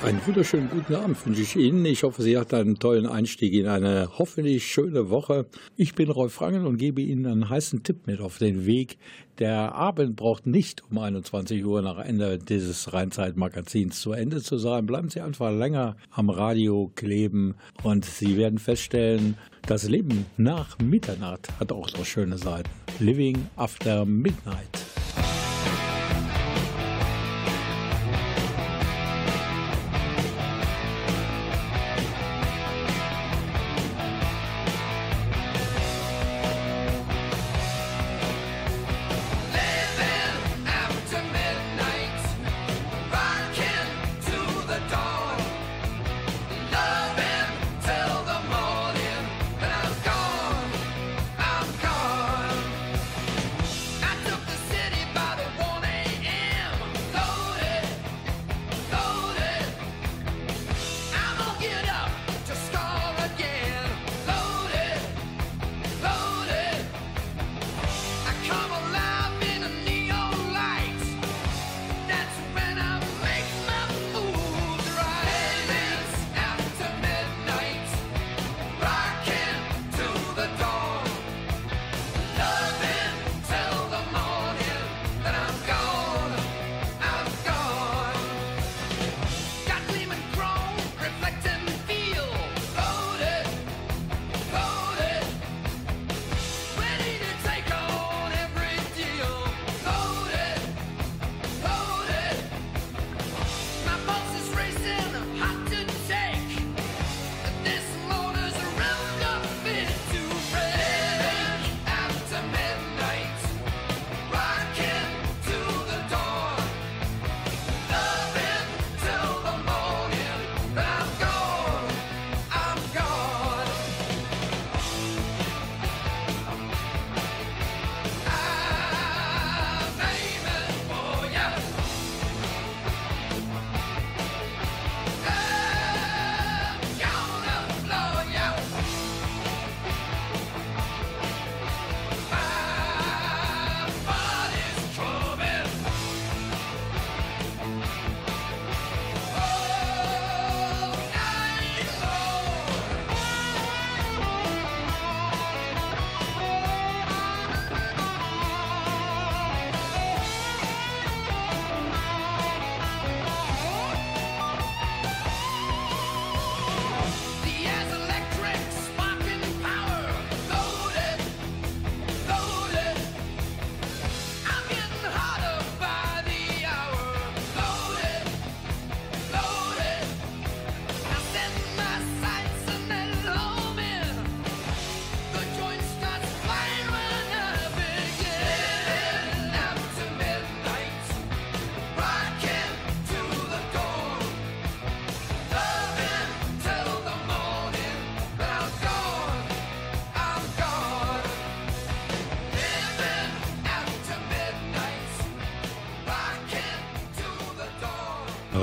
Einen wunderschönen guten Abend wünsche ich Ihnen. Ich hoffe, Sie hatten einen tollen Einstieg in eine hoffentlich schöne Woche. Ich bin Rolf Rangen und gebe Ihnen einen heißen Tipp mit auf den Weg. Der Abend braucht nicht um 21 Uhr nach Ende dieses Rheinzeit-Magazins zu Ende zu sein. Bleiben Sie einfach länger am Radio kleben und Sie werden feststellen, das Leben nach Mitternacht hat auch so schöne Seiten. Living After Midnight.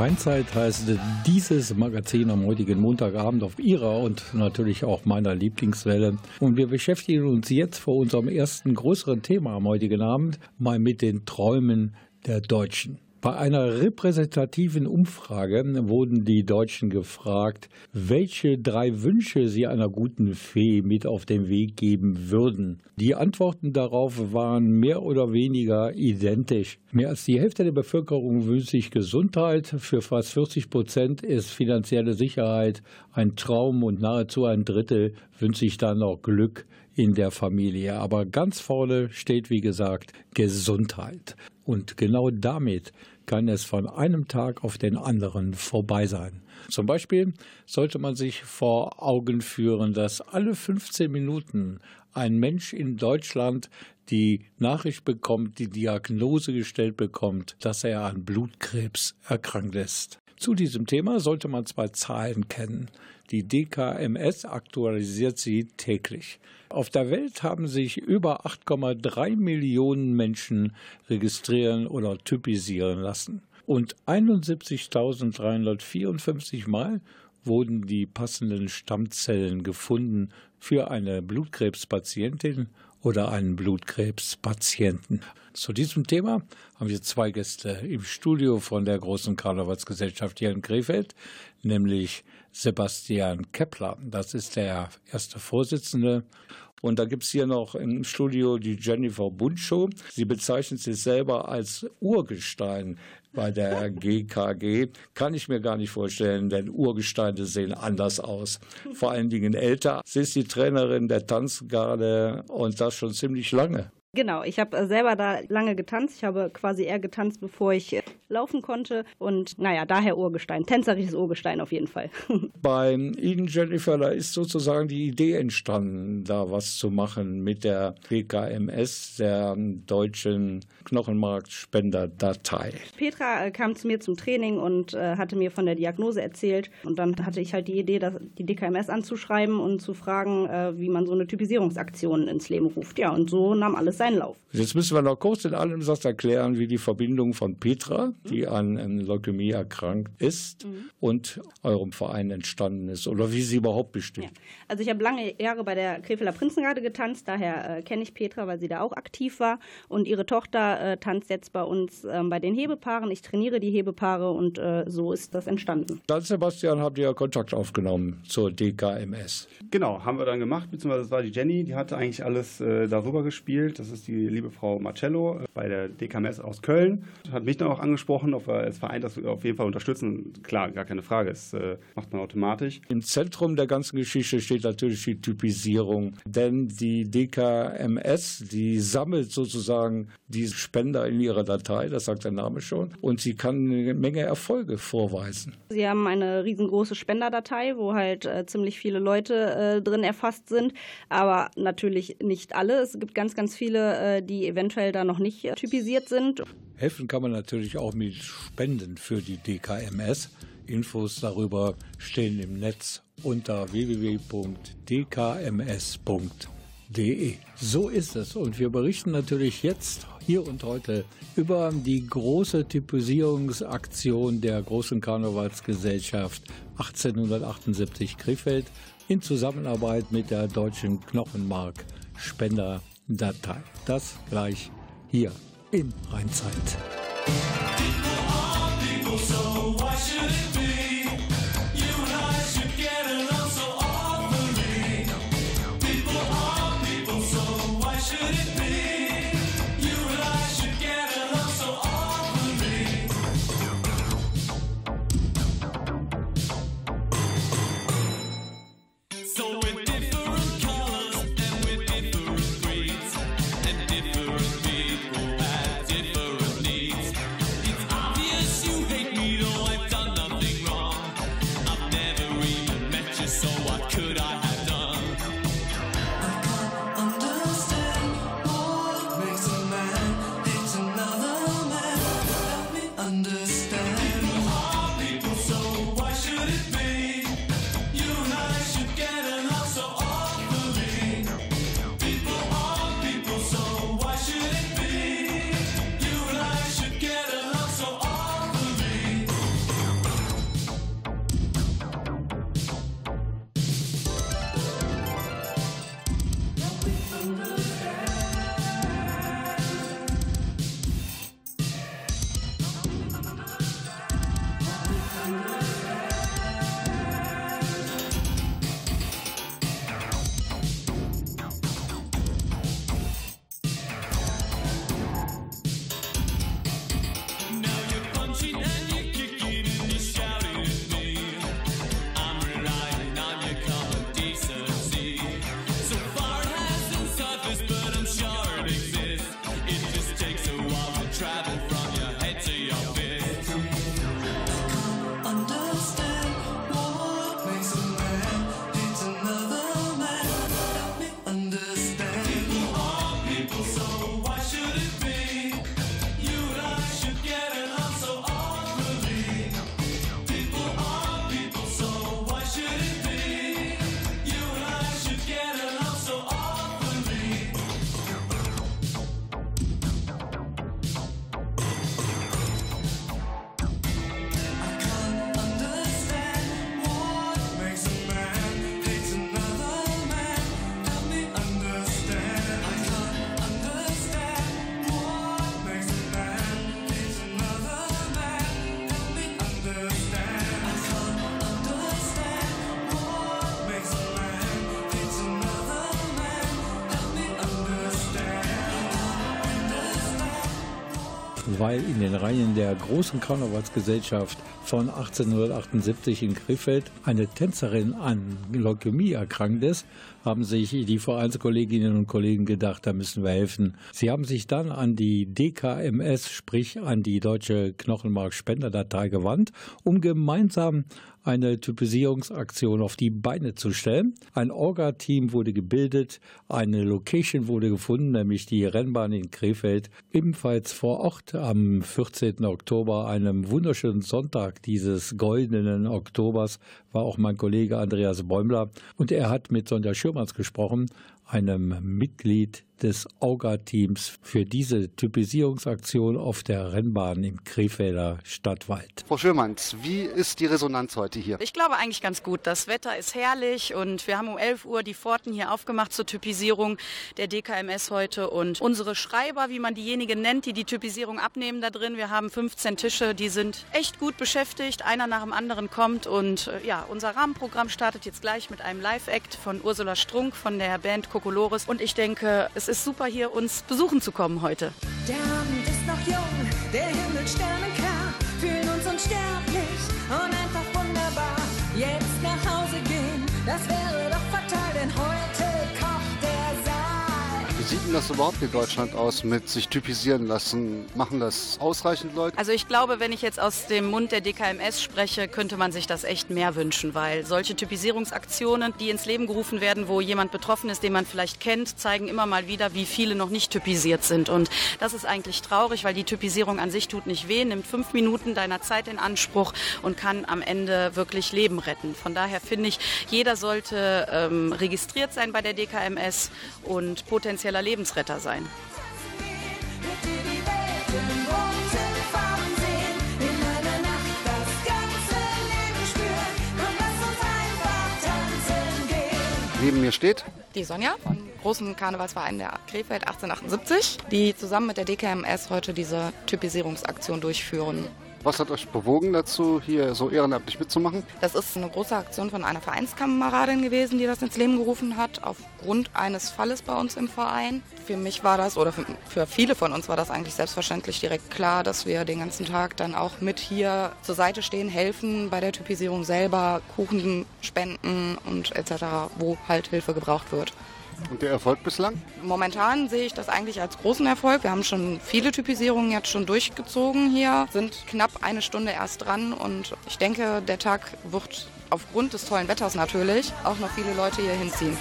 Rheinzeit heißt dieses Magazin am heutigen Montagabend auf Ihrer und natürlich auch meiner Lieblingswelle. Und wir beschäftigen uns jetzt vor unserem ersten größeren Thema am heutigen Abend mal mit den Träumen der Deutschen. Bei einer repräsentativen Umfrage wurden die Deutschen gefragt, welche drei Wünsche sie einer guten Fee mit auf den Weg geben würden. Die Antworten darauf waren mehr oder weniger identisch. Mehr als die Hälfte der Bevölkerung wünscht sich Gesundheit, für fast 40 Prozent ist finanzielle Sicherheit ein Traum und nahezu ein Drittel wünscht sich dann noch Glück in der Familie. Aber ganz vorne steht, wie gesagt, Gesundheit. Und genau damit kann es von einem Tag auf den anderen vorbei sein. Zum Beispiel sollte man sich vor Augen führen, dass alle 15 Minuten ein Mensch in Deutschland die Nachricht bekommt, die Diagnose gestellt bekommt, dass er an Blutkrebs erkrankt ist. Zu diesem Thema sollte man zwei Zahlen kennen. Die DKMS aktualisiert sie täglich. Auf der Welt haben sich über 8,3 Millionen Menschen registrieren oder typisieren lassen. Und 71.354 Mal wurden die passenden Stammzellen gefunden für eine Blutkrebspatientin oder einen Blutkrebspatienten. Zu diesem Thema haben wir zwei Gäste im Studio von der großen Karnevalsgesellschaft hier in Krefeld, nämlich Sebastian Kepler. Das ist der erste Vorsitzende. Und da gibt es hier noch im Studio die Jennifer Buncho. Sie bezeichnet sich selber als Urgestein bei der GKG. Kann ich mir gar nicht vorstellen, denn Urgesteine sehen anders aus. Vor allen Dingen älter. Sie ist die Trainerin der Tanzgarde und das schon ziemlich lange. Genau, ich habe selber da lange getanzt. Ich habe quasi eher getanzt, bevor ich laufen konnte. Und naja, daher Urgestein. Tänzerisches Urgestein auf jeden Fall. Bei Ihnen, Jennifer, da ist sozusagen die Idee entstanden, da was zu machen mit der PKMS, der deutschen Knochenmarkspenderdatei. Petra äh, kam zu mir zum Training und hatte mir von der Diagnose erzählt. Und dann hatte ich halt die Idee, die DKMS anzuschreiben und zu fragen, wie man so eine Typisierungsaktion ins Leben ruft. Ja, und so nahm alles sein seinen Lauf. Jetzt müssen wir noch kurz in allem Satz erklären, wie die Verbindung von Petra, die mhm. an Leukämie erkrankt ist, mhm. und eurem Verein entstanden ist oder wie sie überhaupt besteht. Ja. Also ich habe lange Jahre bei der Krefelder Prinzengarde getanzt, daher äh, kenne ich Petra, weil sie da auch aktiv war. Und ihre Tochter äh, tanzt jetzt bei uns äh, bei den Hebepaaren. Ich trainiere die Hebepaare und äh, so ist das entstanden. Dann, Sebastian, habt ihr Kontakt aufgenommen zur DKMS. Genau, haben wir dann gemacht, beziehungsweise das war die Jenny, die hatte eigentlich alles äh, darüber gespielt. Das ist die liebe Frau Marcello äh, bei der DKMS aus Köln. Hat mich dann auch angesprochen, ob wir als Verein das auf jeden Fall unterstützen. Klar, gar keine Frage, das äh, macht man automatisch. Im Zentrum der ganzen Geschichte steht natürlich die Typisierung, denn die DKMS, die sammelt sozusagen die Spender in ihrer Datei, das sagt der Name schon, und sie kann eine Menge Erfolge vorweisen. Sie haben eine riesengroße Spenderdatei, wo halt äh, ziemlich viele Leute äh, drin erfasst sind, aber natürlich nicht alle. Es gibt ganz, ganz viele äh, die eventuell da noch nicht typisiert sind. Helfen kann man natürlich auch mit Spenden für die DKMS. Infos darüber stehen im Netz unter www.dkms.de. So ist es und wir berichten natürlich jetzt hier und heute über die große Typisierungsaktion der großen Karnevalsgesellschaft 1878 Krefeld in Zusammenarbeit mit der Deutschen Knochenmark Spender Datei. Das gleich hier in Rheinzeit. Weil in den Reihen der großen Karnevalsgesellschaft von 1878 in Krefeld eine Tänzerin an Leukämie erkrankt ist, haben sich die Vereinskolleginnen und Kollegen gedacht, da müssen wir helfen. Sie haben sich dann an die DKMS, sprich an die Deutsche Knochenmarkspenderdatei gewandt, um gemeinsam eine Typisierungsaktion auf die Beine zu stellen. Ein Orga-Team wurde gebildet, eine Location wurde gefunden, nämlich die Rennbahn in Krefeld, ebenfalls vor Ort am 14. Oktober, einem wunderschönen Sonntag dieses goldenen Oktobers, war auch mein Kollege Andreas Bäumler und er hat mit Sonja Schürmanns gesprochen, einem Mitglied des AUGA-Teams für diese Typisierungsaktion auf der Rennbahn im Krefelder Stadtwald. Frau Schürmanns, wie ist die Resonanz heute hier? Ich glaube eigentlich ganz gut. Das Wetter ist herrlich und wir haben um 11 Uhr die Pforten hier aufgemacht zur Typisierung der DKMS heute und unsere Schreiber, wie man diejenigen nennt, die die Typisierung abnehmen da drin. Wir haben 15 Tische, die sind echt gut beschäftigt. Einer nach dem anderen kommt und äh, ja, unser Rahmenprogramm startet jetzt gleich mit einem Live-Act von Ursula Strunk von der Band Kokolores und ich denke, es ist super hier uns besuchen zu kommen heute. Der Abend ist noch jung, der Himmel sternenklar, fühlen uns unsterblich und denn das überhaupt in Deutschland aus mit sich typisieren lassen? Machen das ausreichend Leute? Also ich glaube, wenn ich jetzt aus dem Mund der DKMS spreche, könnte man sich das echt mehr wünschen, weil solche Typisierungsaktionen, die ins Leben gerufen werden, wo jemand betroffen ist, den man vielleicht kennt, zeigen immer mal wieder, wie viele noch nicht typisiert sind. Und das ist eigentlich traurig, weil die Typisierung an sich tut nicht weh, nimmt fünf Minuten deiner Zeit in Anspruch und kann am Ende wirklich Leben retten. Von daher finde ich, jeder sollte ähm, registriert sein bei der DKMS und potenzieller Lebensretter sein. Neben mir steht Die Sonja vom großen Karnevalsverein der Krefeld 1878, die zusammen mit der DKMS heute diese Typisierungsaktion durchführen. Was hat euch bewogen dazu, hier so ehrenamtlich mitzumachen? Das ist eine große Aktion von einer Vereinskameradin gewesen, die das ins Leben gerufen hat, aufgrund eines Falles bei uns im Verein. Für mich war das, oder für, viele von uns war das eigentlich selbstverständlich direkt klar, dass wir den ganzen Tag dann auch mit hier zur Seite stehen, helfen bei der Typisierung selber, Kuchen spenden und etc., wo halt Hilfe gebraucht wird. Und der Erfolg bislang? Momentan sehe ich das eigentlich als großen Erfolg. Wir haben schon viele Typisierungen jetzt schon durchgezogen hier, sind knapp eine Stunde erst dran und ich denke, der Tag wird aufgrund des tollen Wetters natürlich auch noch viele Leute hier hinziehen.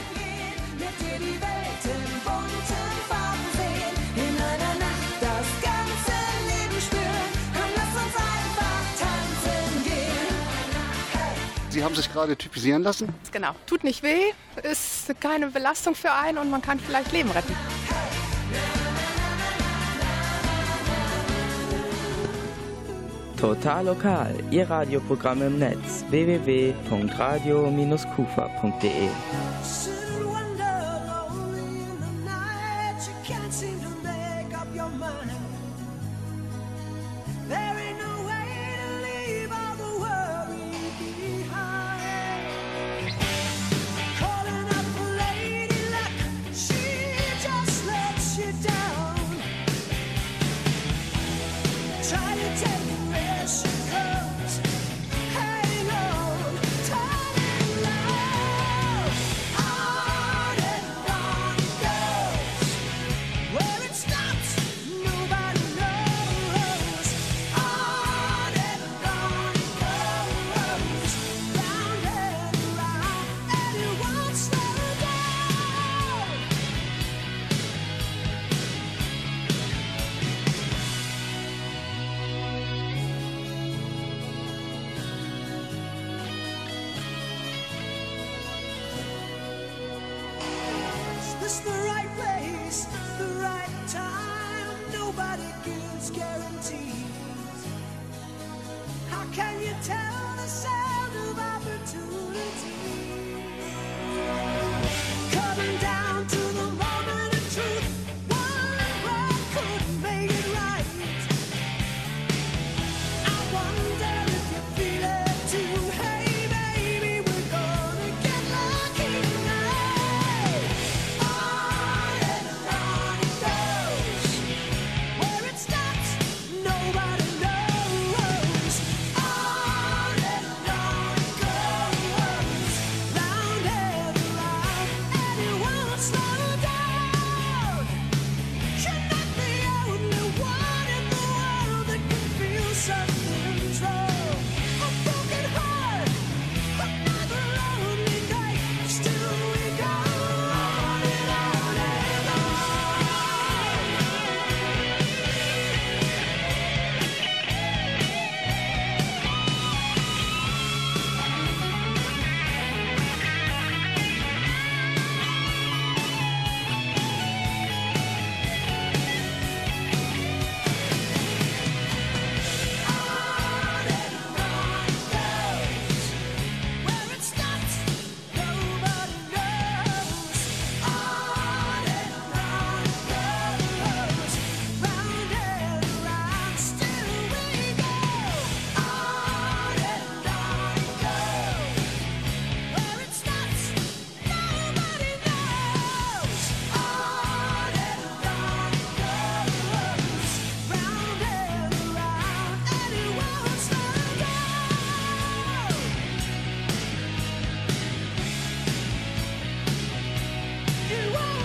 Sie haben sich gerade typisieren lassen? Genau. Tut nicht weh, ist keine Belastung für einen und man kann vielleicht Leben retten. Total lokal, Ihr Radioprogramm im Netz www.radio-kufa.de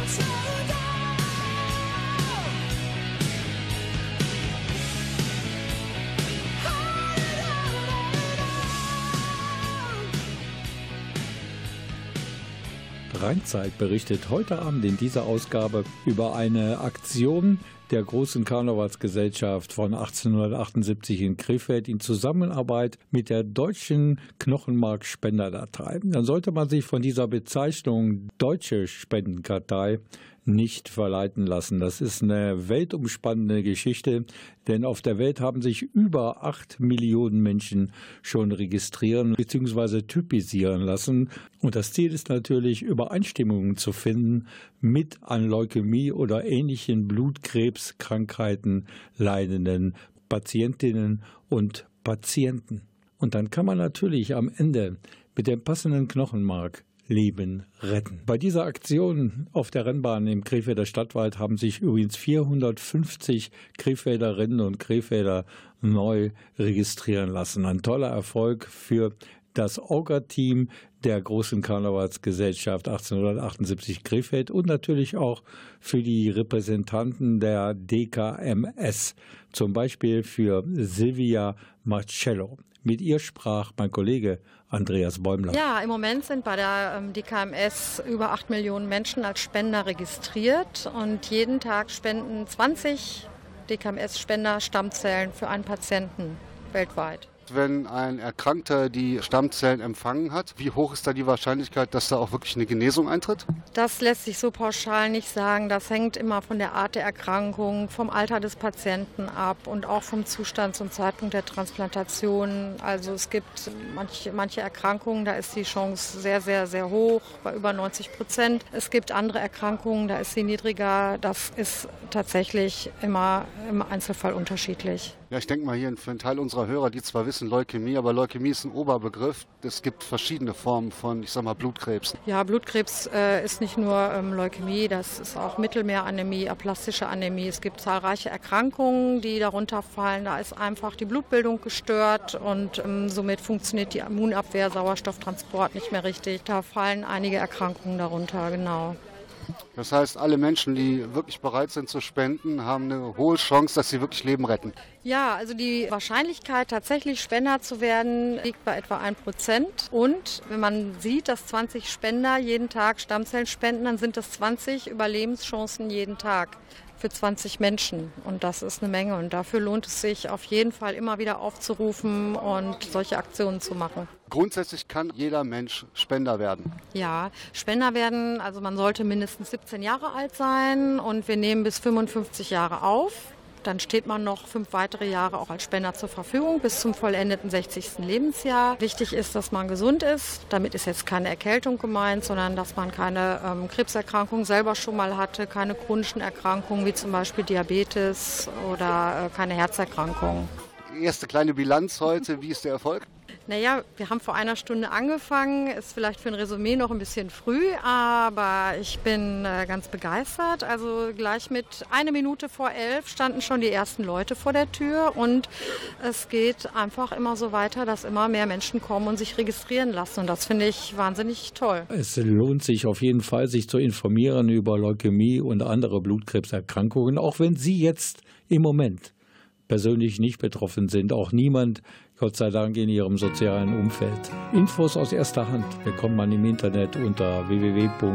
Johnson. Rheinzeit berichtet heute Abend in dieser Ausgabe über eine Aktion der großen Karnevalsgesellschaft von 1878 in Krefeld in Zusammenarbeit mit der Deutschen Knochenmark-Spenderdatei. Dann sollte man sich von dieser Bezeichnung Deutsche Spendenkartei nicht verleiten lassen. Das ist eine weltumspannende Geschichte, denn auf der Welt haben sich über acht Millionen Menschen schon registrieren bzw. typisieren lassen. Und das Ziel ist natürlich, Übereinstimmungen zu finden mit an Leukämie oder ähnlichen Blutkrebskrankheiten leidenden Patientinnen und Patienten. Und dann kann man natürlich am Ende mit dem passenden Knochenmark Leben retten. Bei dieser Aktion auf der Rennbahn im Krefelder Stadtwald haben sich übrigens 450 Krefelderinnen und Krefelder neu registrieren lassen. Ein toller Erfolg für das Orga-Team der großen Karnevalsgesellschaft 1878 Krefeld und natürlich auch für die Repräsentanten der DKMS, zum Beispiel für Silvia Marcello. Mit ihr sprach mein Kollege Andreas Bäumler. Ja, im Moment sind bei der ähm, DKMS über 8 Millionen Menschen als Spender registriert und jeden Tag spenden 20 DKMS-Spender Stammzellen für einen Patienten weltweit wenn ein Erkrankter die Stammzellen empfangen hat? Wie hoch ist da die Wahrscheinlichkeit, dass da auch wirklich eine Genesung eintritt? Das lässt sich so pauschal nicht sagen. Das hängt immer von der Art der Erkrankung, vom Alter des Patienten ab und auch vom Zustand zum Zeitpunkt der Transplantation. Also es gibt manche, manche Erkrankungen, da ist die Chance sehr, sehr, sehr hoch, bei über 90 Prozent. Es gibt andere Erkrankungen, da ist sie niedriger. Das ist tatsächlich immer im Einzelfall unterschiedlich. Ja, ich denke mal hier für einen Teil unserer Hörer, die zwar wissen Leukämie, aber Leukämie ist ein Oberbegriff. Es gibt verschiedene Formen von, ich sag mal, Blutkrebs. Ja, Blutkrebs äh, ist nicht nur ähm, Leukämie, das ist auch Mittelmeeranämie, aplastische Anämie. Es gibt zahlreiche Erkrankungen, die darunter fallen. Da ist einfach die Blutbildung gestört und ähm, somit funktioniert die Immunabwehr, Sauerstofftransport nicht mehr richtig. Da fallen einige Erkrankungen darunter, genau. Das heißt, alle Menschen, die wirklich bereit sind zu spenden, haben eine hohe Chance, dass sie wirklich Leben retten. Ja, also die Wahrscheinlichkeit, tatsächlich Spender zu werden, liegt bei etwa 1 Prozent. Und wenn man sieht, dass 20 Spender jeden Tag Stammzellen spenden, dann sind das 20 Überlebenschancen jeden Tag für 20 Menschen. Und das ist eine Menge. Und dafür lohnt es sich auf jeden Fall immer wieder aufzurufen und solche Aktionen zu machen. Grundsätzlich kann jeder Mensch Spender werden. Ja, Spender werden, also man sollte mindestens 17 Jahre alt sein und wir nehmen bis 55 Jahre auf. Dann steht man noch fünf weitere Jahre auch als Spender zur Verfügung bis zum vollendeten 60. Lebensjahr. Wichtig ist, dass man gesund ist. Damit ist jetzt keine Erkältung gemeint, sondern dass man keine ähm, Krebserkrankung selber schon mal hatte, keine chronischen Erkrankungen wie zum Beispiel Diabetes oder äh, keine Herzerkrankung. Erste kleine Bilanz heute. Wie ist der Erfolg? Naja, wir haben vor einer Stunde angefangen. Ist vielleicht für ein Resümee noch ein bisschen früh, aber ich bin äh, ganz begeistert. Also gleich mit einer Minute vor elf standen schon die ersten Leute vor der Tür und es geht einfach immer so weiter, dass immer mehr Menschen kommen und sich registrieren lassen. Und das finde ich wahnsinnig toll. Es lohnt sich auf jeden Fall, sich zu informieren über Leukämie und andere Blutkrebserkrankungen, auch wenn Sie jetzt im Moment persönlich nicht betroffen sind. Auch niemand Gott sei Dank in ihrem sozialen Umfeld. Infos aus erster Hand bekommt man im Internet unter www.dkms.de.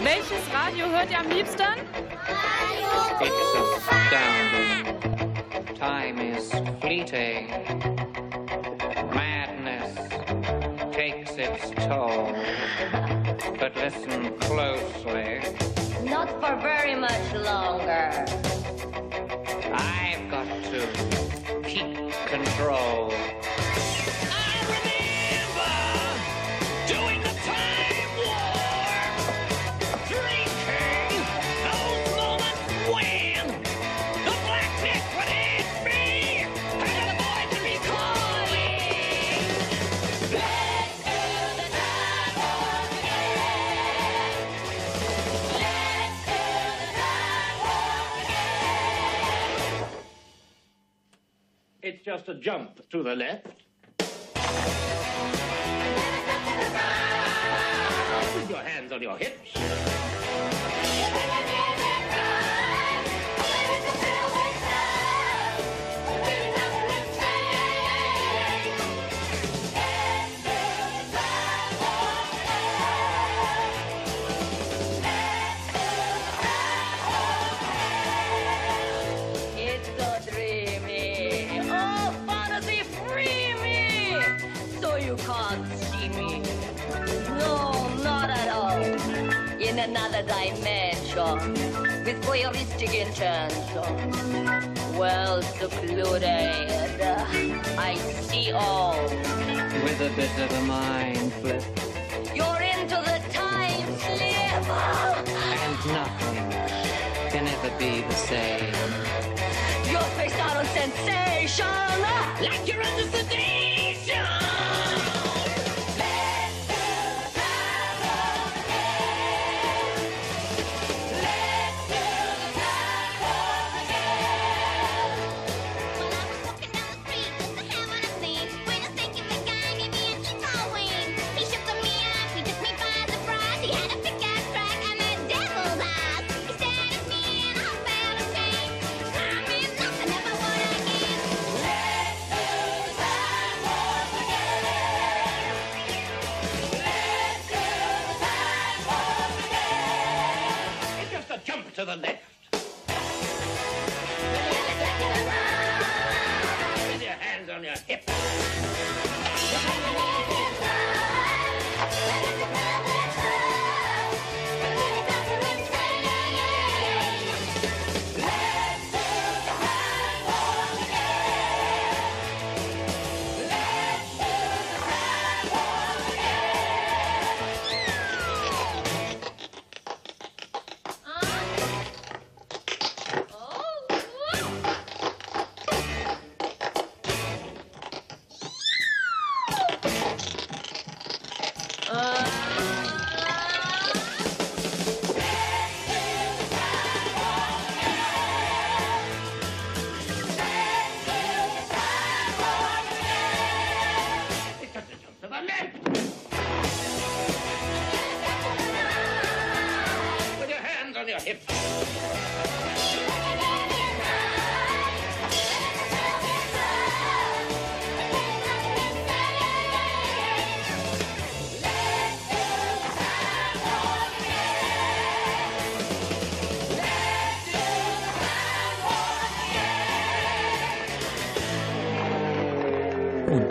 Welches Radio hört ihr am liebsten? Radio It's astounding. Time is fleeting. Madness takes its toll. But listen closely. Not for very much longer. I've got to keep control. just a jump to the left. Put your hands on your hips. another dimension with voyeuristic intention. Well secluded, uh, I see all. With a bit of a mind flip. You're into the time slip. And nothing can ever be the same. You're faced out on sensation like you're under sedation.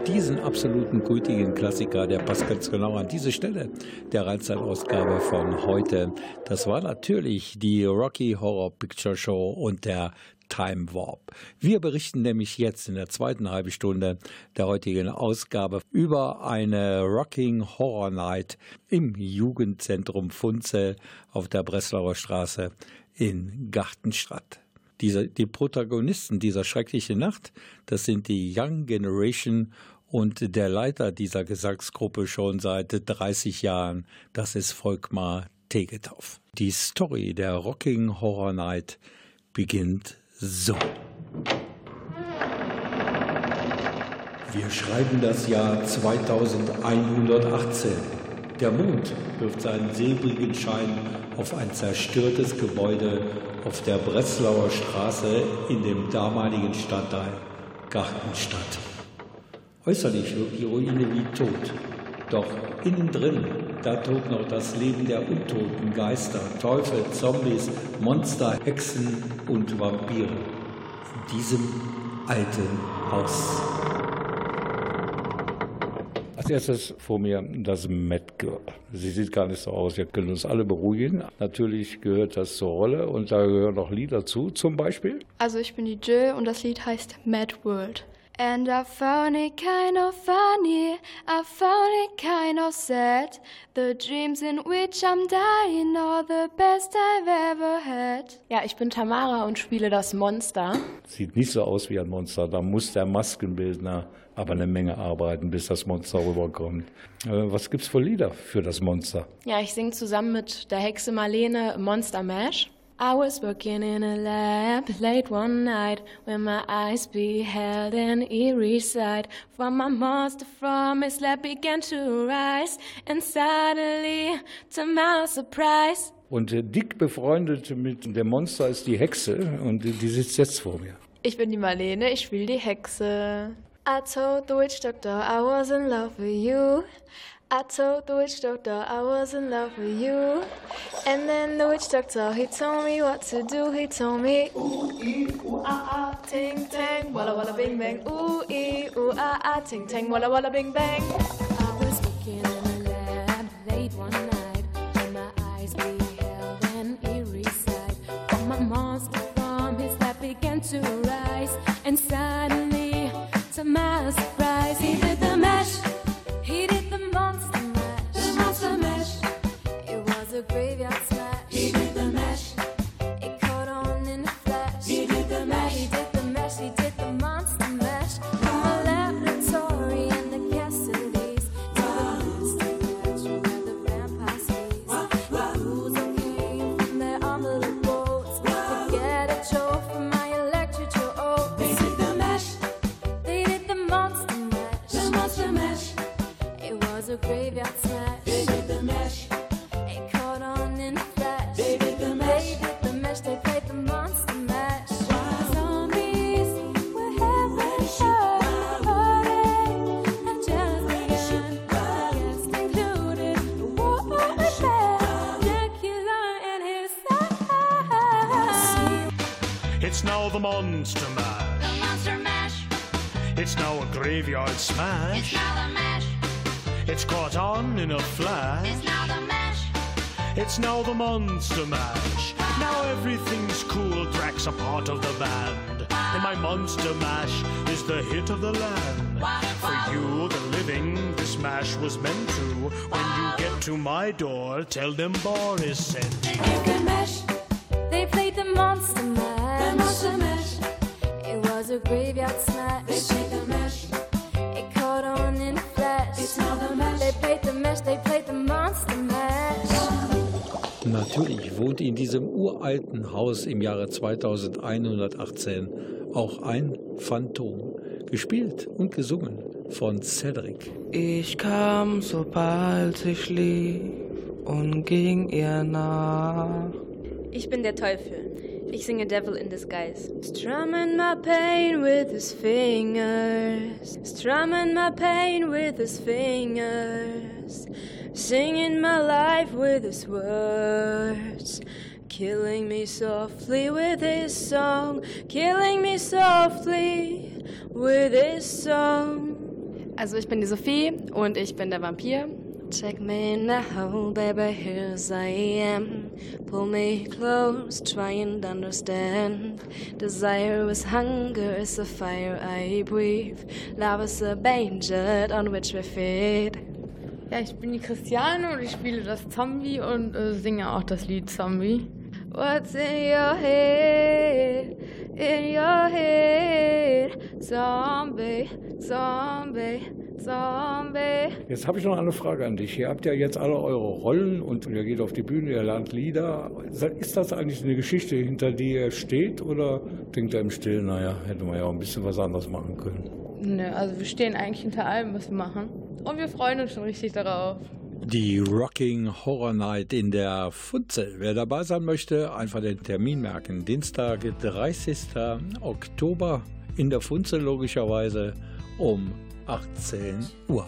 Diesen absoluten gültigen Klassiker, der passt ganz genau an diese Stelle der Rheinzeit-Ausgabe von heute. Das war natürlich die Rocky Horror Picture Show und der Time Warp. Wir berichten nämlich jetzt in der zweiten halben Stunde der heutigen Ausgabe über eine Rocking Horror Night im Jugendzentrum Funzel auf der Breslauer Straße in Gartenstadt. Diese, die Protagonisten dieser schrecklichen Nacht, das sind die Young Generation und der Leiter dieser Gesangsgruppe schon seit 30 Jahren, das ist Volkmar Tegethoff. Die Story der Rocking Horror Night beginnt so. Wir schreiben das Jahr 2118. Der Mond wirft seinen silbrigen Schein auf ein zerstörtes Gebäude auf der Breslauer Straße in dem damaligen Stadtteil Gartenstadt. Äußerlich wirkt die Ruine wie tot. Doch innen drin, da tobt noch das Leben der Untoten, Geister, Teufel, Zombies, Monster, Hexen und Vampire. In diesem alten Haus. Als erstes vor mir das Mad Girl. Sie sieht gar nicht so aus. Wir können uns alle beruhigen. Natürlich gehört das zur Rolle und da gehören noch Lieder zu, zum Beispiel. Also ich bin die Jill und das Lied heißt Mad World. And I found it kind of funny, I found it kind of sad. The dreams in which I'm dying are the best I've ever had. Ja, ich bin Tamara und spiele das Monster. Sieht nicht so aus wie ein Monster. Da muss der Maskenbildner aber eine Menge arbeiten, bis das Monster rüberkommt. Äh, Was gibt's für Lieder für das Monster? Ja, ich singe zusammen mit der Hexe Marlene Monster Mash. I was working in a lab late one night when my eyes beheld an eerie sight. From my monster from his lab began to rise, and suddenly, to my surprise, Und äh, dick befreundet mit dem Monster ist die Hexe und die die sitzt jetzt vor mir. Ich bin die Marlene, ich spiele die Hexe. I told the witch doctor I was in love with you. I told the witch doctor I was in love with you. And then the witch doctor, he told me what to do. He told me, ooh, ee, ooh, ah, ah, ting, tang, walla, walla, bing, bang. Ooh, ee, ooh, ah, ah, ting, tang, walla, walla, bing, bang. I was working in a lab late one night when my eyes beheld an eerie sight. From my monster from his lap began to rise, and suddenly, to my graveyard smash. They did the mash. It caught on in a flash. They did the mash. They did the mash. They played the monster mash. Zombies were having a and just began. Guests included a war with Dracula and his side. It's now the Monster Mash. The Monster Mash. It's now a graveyard smash. On in a flash. It's now the mash. It's now the Monster Mash. Now everything's cool. Drax a part of the band. And my Monster Mash is the hit of the land. For you, the living, this mash was meant to. When you get to my door, tell them Boris sent. You did the mash. They played the monster mash. The monster mash. It was a graveyard smash. Natürlich wohnt in diesem uralten Haus im Jahre 2118 auch ein Phantom, gespielt und gesungen von Cedric. Ich kam, sobald sie schlief und ging ihr nach. Ich bin der Teufel. Ich singe Devil in Disguise. Strumming my pain with his fingers. Strumming my pain with his fingers. Singing my life with his words. Killing me softly with his song. Killing me softly with his song. Also ich bin die Sophie und ich bin der Vampir. Check me now, baby, here's I am. Pull me close, try and understand. Desire is hunger, is a fire I breathe. Love is a danger on which we feed. Ja, ich bin die Christiane und ich spiele das Zombie und äh, singe auch das Lied Zombie. What's in your head? In your head? Zombie, zombie, zombie. Jetzt habe ich noch eine Frage an dich. Ihr habt ja jetzt alle eure Rollen und ihr geht auf die Bühne, ihr lernt Lieder. Ist das eigentlich eine Geschichte, hinter die ihr steht oder denkt ihr im Stillen, naja, hätte man ja auch ein bisschen was anderes machen können? Nö, also wir stehen eigentlich hinter allem, was wir machen. Und wir freuen uns schon richtig darauf. Die Rocking Horror Night in der Funzel. Wer dabei sein möchte, einfach den Termin merken. Dienstag, 30. Oktober in der Funzel logischerweise um 18 Uhr.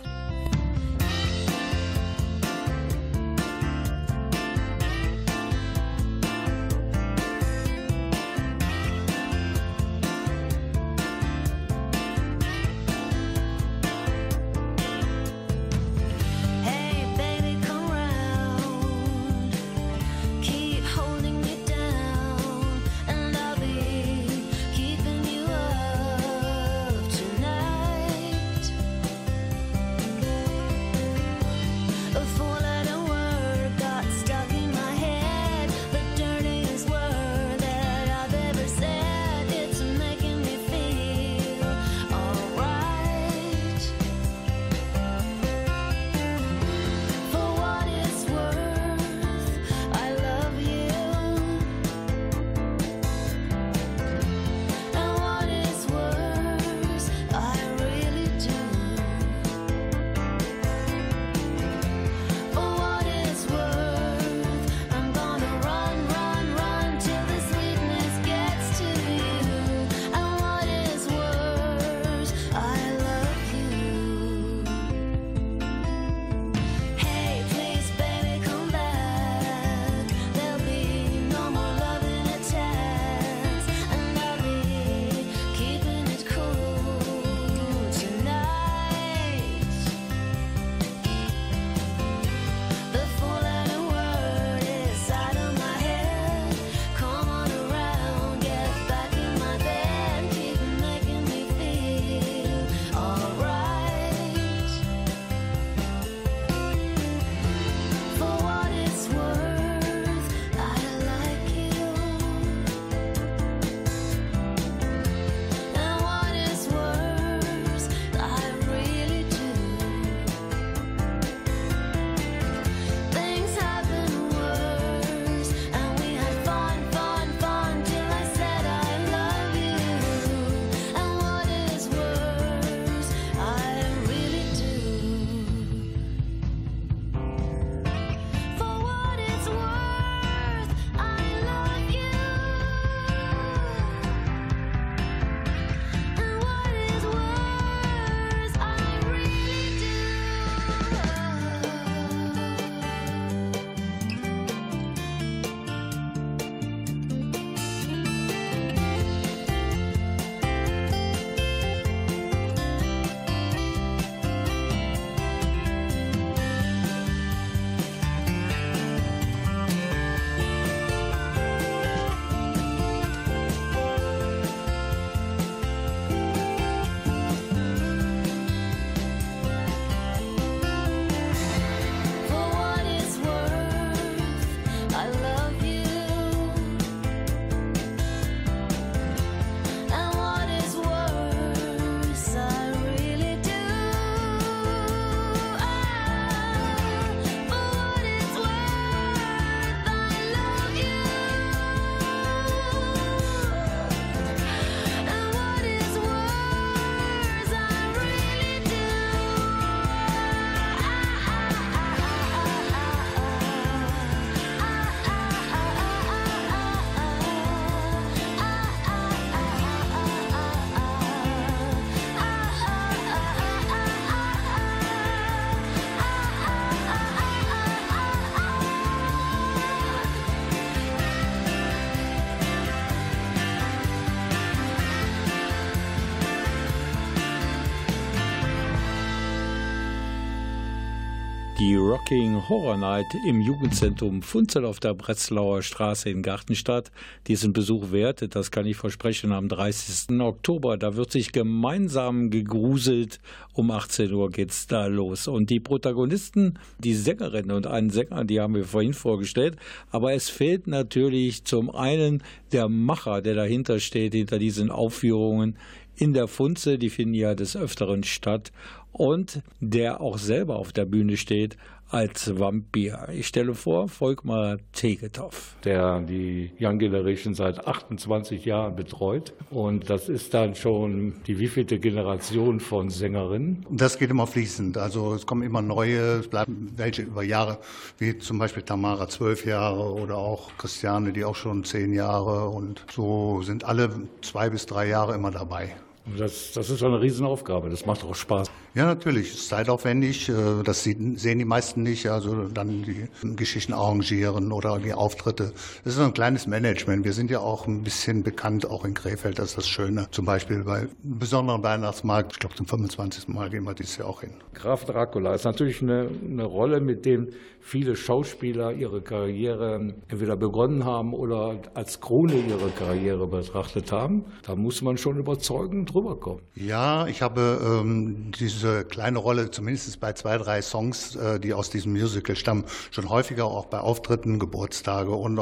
Die Rocking Horror Night im Jugendzentrum Funzel auf der Breslauer Straße in Gartenstadt. Diesen Besuch wert, das kann ich versprechen, am 30. Oktober. Da wird sich gemeinsam gegruselt. Um 18 Uhr geht's da los. Und die Protagonisten, die Sängerin und einen Sänger, die haben wir vorhin vorgestellt. Aber es fehlt natürlich zum einen der Macher, der dahinter steht, hinter diesen Aufführungen in der Funze, die finden ja des Öfteren statt, und der auch selber auf der Bühne steht als Vampir. Ich stelle vor, Volkmar Tegetow. der die Young Generation seit 28 Jahren betreut. Und das ist dann schon die wievielte Generation von Sängerinnen. Das geht immer fließend. Also es kommen immer neue, es bleiben welche über Jahre, wie zum Beispiel Tamara zwölf Jahre oder auch Christiane, die auch schon zehn Jahre und so sind alle zwei bis drei Jahre immer dabei. Und Das, das ist schon eine Riesenaufgabe. Das macht auch Spaß. Ja, natürlich, es ist zeitaufwendig. äh, Das sehen die meisten nicht. Also dann die Geschichten arrangieren oder die Auftritte. Das ist so ein kleines Management. Wir sind ja auch ein bisschen bekannt, auch in Krefeld. Das ist das Schöne. Zum Beispiel bei einem besonderen Weihnachtsmarkt. Ich glaube, zum 25. Mal gehen wir dieses Jahr auch hin. Graf Dracula ist natürlich eine, eine Rolle, mit dem viele Schauspieler ihre Karriere entweder begonnen haben oder als Krone ihre Karriere betrachtet haben. Da muss man schon überzeugend rüberkommen. Ja, ich habe ähm, diese kleine Rolle, zumindest bei zwei, drei Songs, äh, die aus diesem Musical stammen, schon häufiger auch bei Auftritten, Geburtstage und äh,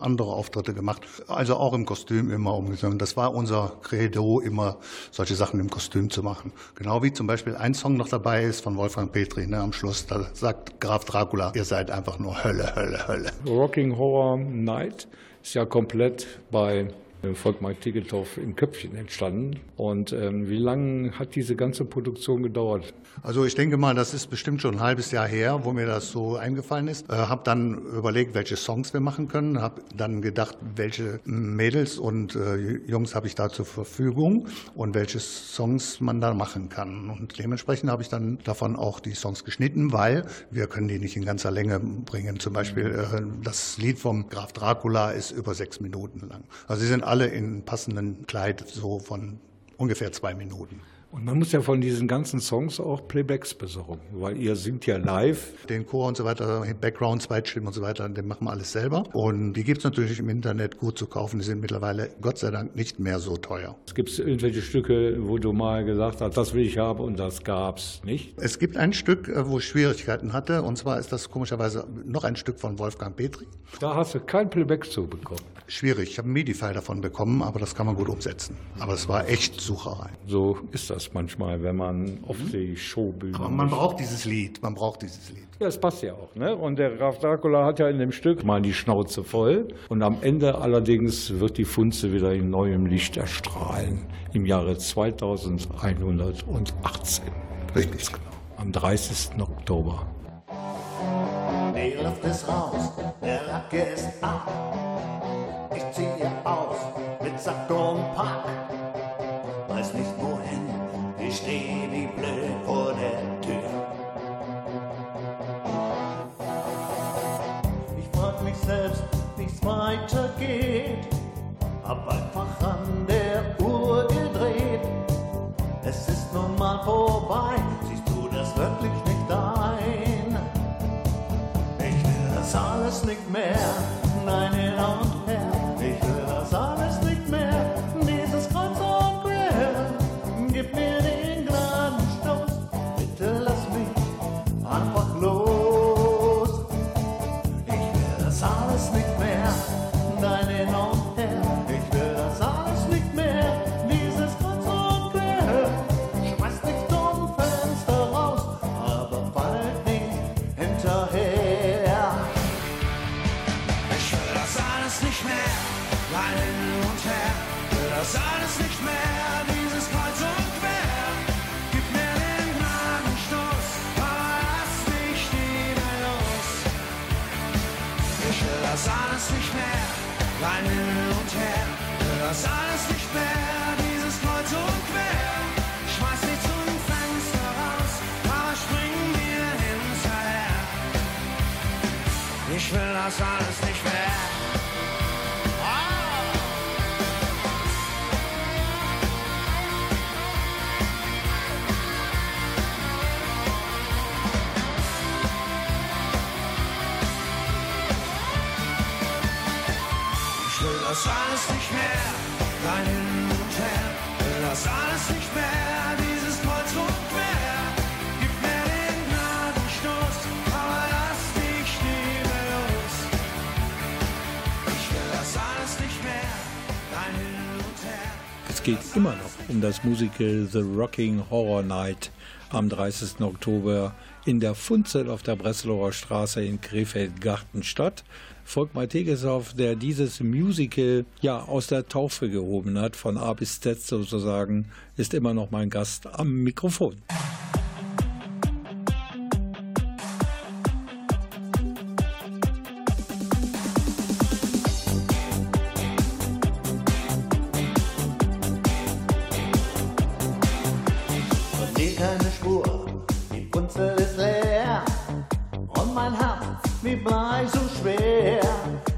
andere Auftritte gemacht. Also auch im Kostüm immer umgesungen. Das war unser Credo, immer solche Sachen im Kostüm zu machen. Genau wie zum Beispiel ein Song noch dabei ist von Wolfgang Petri ne, am Schluss. Da sagt Graf Dracula, ihr seid einfach nur Hölle, Hölle, Hölle. Rocking Horror Night ist ja komplett bei äh, Volkmar Tigetow im Köpfchen entstanden. Und ähm, wie lange hat diese ganze Produktion gedauert? Also ich denke mal, das ist bestimmt schon ein halbes Jahr her, wo mir das so eingefallen ist. Äh, habe dann überlegt, welche Songs wir machen können. Habe dann gedacht, welche Mädels und äh, Jungs habe ich da zur Verfügung und welche Songs man da machen kann. Und dementsprechend habe ich dann davon auch die Songs geschnitten, weil wir können die nicht in ganzer Länge bringen. Zum Beispiel äh, das Lied vom Graf Dracula ist über sechs Minuten lang. Also sie sind alle in passenden Kleid so von ungefähr zwei Minuten. Und man muss ja von diesen ganzen Songs auch Playbacks besorgen, weil ihr singt ja live. Den Chor und so weiter, Background, Zweitstimmen und so weiter, den machen wir alles selber. Und die gibt's natürlich im Internet gut zu kaufen. Die sind mittlerweile, Gott sei Dank, nicht mehr so teuer. Es gibt irgendwelche Stücke, wo du mal gesagt hast, das will ich haben und das gab's nicht. Es gibt ein Stück, äh, wo ich Schwierigkeiten hatte. Und zwar ist das komischerweise noch ein Stück von Wolfgang Petri. Da hast du kein Playback zu bekommen. Schwierig. Ich habe einen MIDI-File davon bekommen, aber das kann man gut umsetzen. Aber es war echt Sucherei. So ist das manchmal, wenn man auf die Showbühne Aber man braucht dieses Lied. Man braucht dieses Lied. Ja, das passt ja auch. Ne? Und der Graf Dracula hat ja in dem Stück mal die Schnauze voll. Und am Ende allerdings wird die Funze wieder in neuem Licht erstrahlen. Im Jahre 2118. Richtig. Genau. Am 30. Oktober. Die Luft ist raus, der Lacke ist ab. Ich ziehe ich stehe wie blöd vor der Tür. Ich frag mich selbst, wie's weitergeht. Hab einfach an der Uhr gedreht. Es ist nun mal vorbei, siehst du das wirklich nicht ein? Ich will das alles nicht mehr, nein, rein hin und her. Das alles nicht mehr, dieses Kreuz und Quer. Schmeiß dich zum Fenster raus, aber spring mir hinterher. Ich will das alles das alles nicht mehr. Dein Hin und Her, will das alles nicht mehr. Dieses Kreuz und Quer, gib mir den Gnadenstoß, aber lass mich nie mehr los. Ich will das alles nicht mehr. Dein Hin und Her. Es geht immer noch um das Musical The Rocking Horror Night am 30. Oktober in der Funzel auf der Breslauer Straße in Krefeld-Gartenstadt. Volkmar Tegeshoff, der dieses Musical ja aus der Taufe gehoben hat, von A bis Z sozusagen, ist immer noch mein Gast am Mikrofon. Keine Spur, die Funzel ist leer und mein Herz wie Blei so schwer.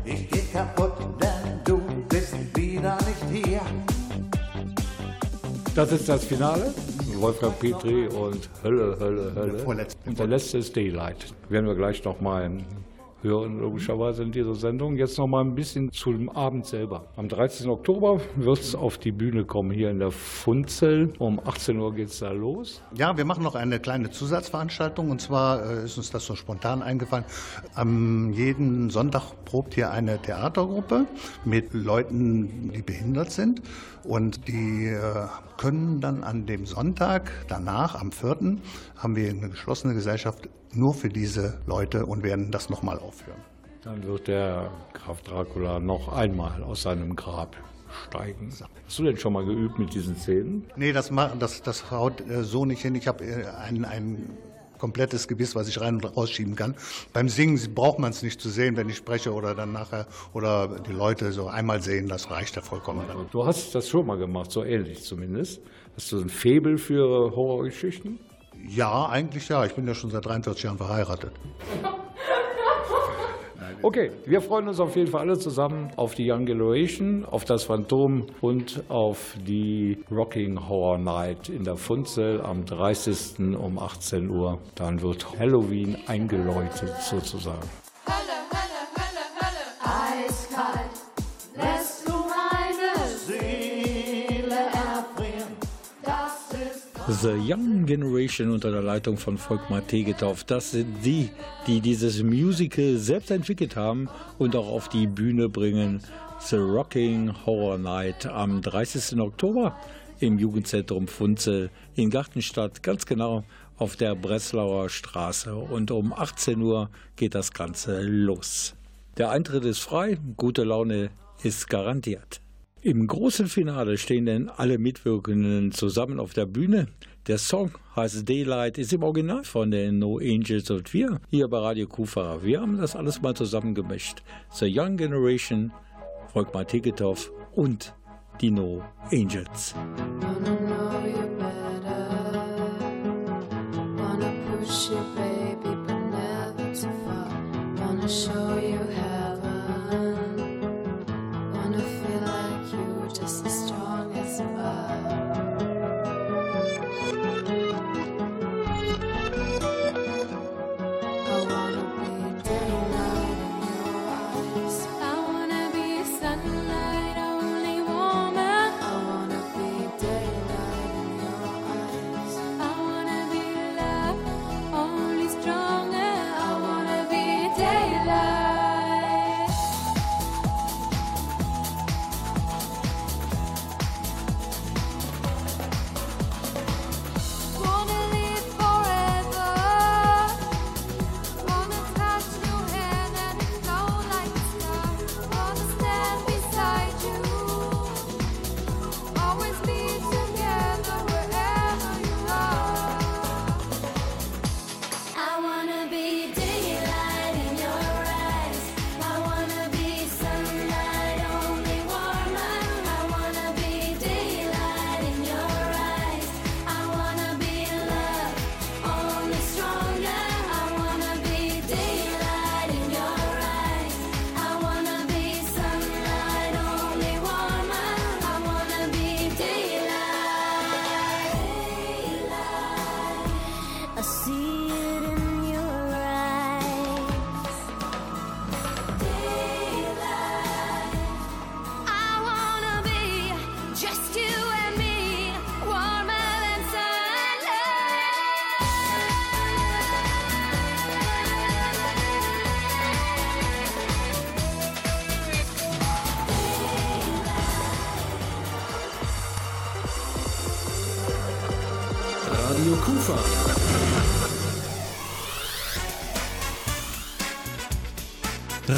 Ich geh kaputt, denn du bist wieder nicht hier. Das ist das Finale. Wolfgang Petri und Hölle, Hölle, Hölle. Und der letzte ist Daylight. Werden wir gleich nochmal hören, logischerweise in dieser Sendung. Jetzt nochmal ein bisschen zum Abend selber. Am 13. Oktober wird es auf die Bühne kommen, hier in der Funzel. Um 18 Uhr geht es da los. Ja, wir machen noch eine kleine Zusatzveranstaltung und zwar äh, ist uns das so spontan eingefallen. Am jeden Sonntag probt hier eine Theatergruppe mit Leuten, die behindert sind und die äh, können dann an dem Sonntag danach, am 4., haben wir eine geschlossene Gesellschaft nur für diese Leute und werden das nochmal aufführen. Dann wird der Graf Dracula noch einmal aus seinem Grab steigen. Hast du denn schon mal geübt mit diesen Szenen? Nee, das, das, das haut äh, so nicht hin. Ich habe äh, ein, ein komplettes Gebiss, was ich rein und rausschieben kann. Beim Singen braucht man es nicht zu sehen, wenn ich spreche oder dann nachher oder die Leute so einmal sehen, das reicht ja vollkommen. Dann. Du hast das schon mal gemacht, so ähnlich zumindest. Hast du ein Faible für Horrorgeschichten? Ja, eigentlich ja. Ich bin ja schon seit 43 Jahren verheiratet. Okay, wir freuen uns auf jeden Fall alle zusammen auf die Young Generation, auf das Phantom und auf die Rocking Horror Night in der Funzel am 30. um 18 Uhr. Dann wird Halloween eingeläutet sozusagen. Eiskalt The Young Generation unter der Leitung von Volkmar Tegethoff. Das sind die, die dieses Musical selbst entwickelt haben und auch auf die Bühne bringen. The Rocking Horror Night am 30. Oktober im Jugendzentrum Funzel in Gartenstadt, ganz genau auf der Breslauer Straße. Und um 18 Uhr geht das Ganze los. Der Eintritt ist frei, gute Laune ist garantiert. Im großen Finale stehen dann alle Mitwirkenden zusammen auf der Bühne. Der Song heißt Daylight, ist im Original von den No Angels und wir hier bei Radio Kufa. Wir haben das alles mal zusammengemischt. The Young Generation, Volkmar Tegethoff und die No Angels. Wanna show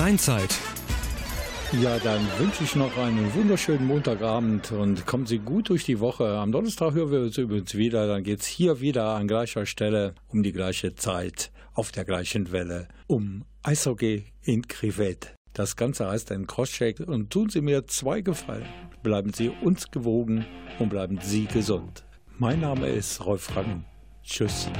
Rheinzeit. Ja, dann wünsche ich noch einen wunderschönen Montagabend und kommen Sie gut durch die Woche. Am Donnerstag hören wir uns übrigens wieder. Dann geht es hier wieder an gleicher Stelle um die gleiche Zeit auf der gleichen Welle um Eishockey in Krivet. Das Ganze heißt ein Crosscheck und tun Sie mir zwei Gefallen. Bleiben Sie uns gewogen und bleiben Sie gesund. Mein Name ist Rolf Rangen. Tschüss.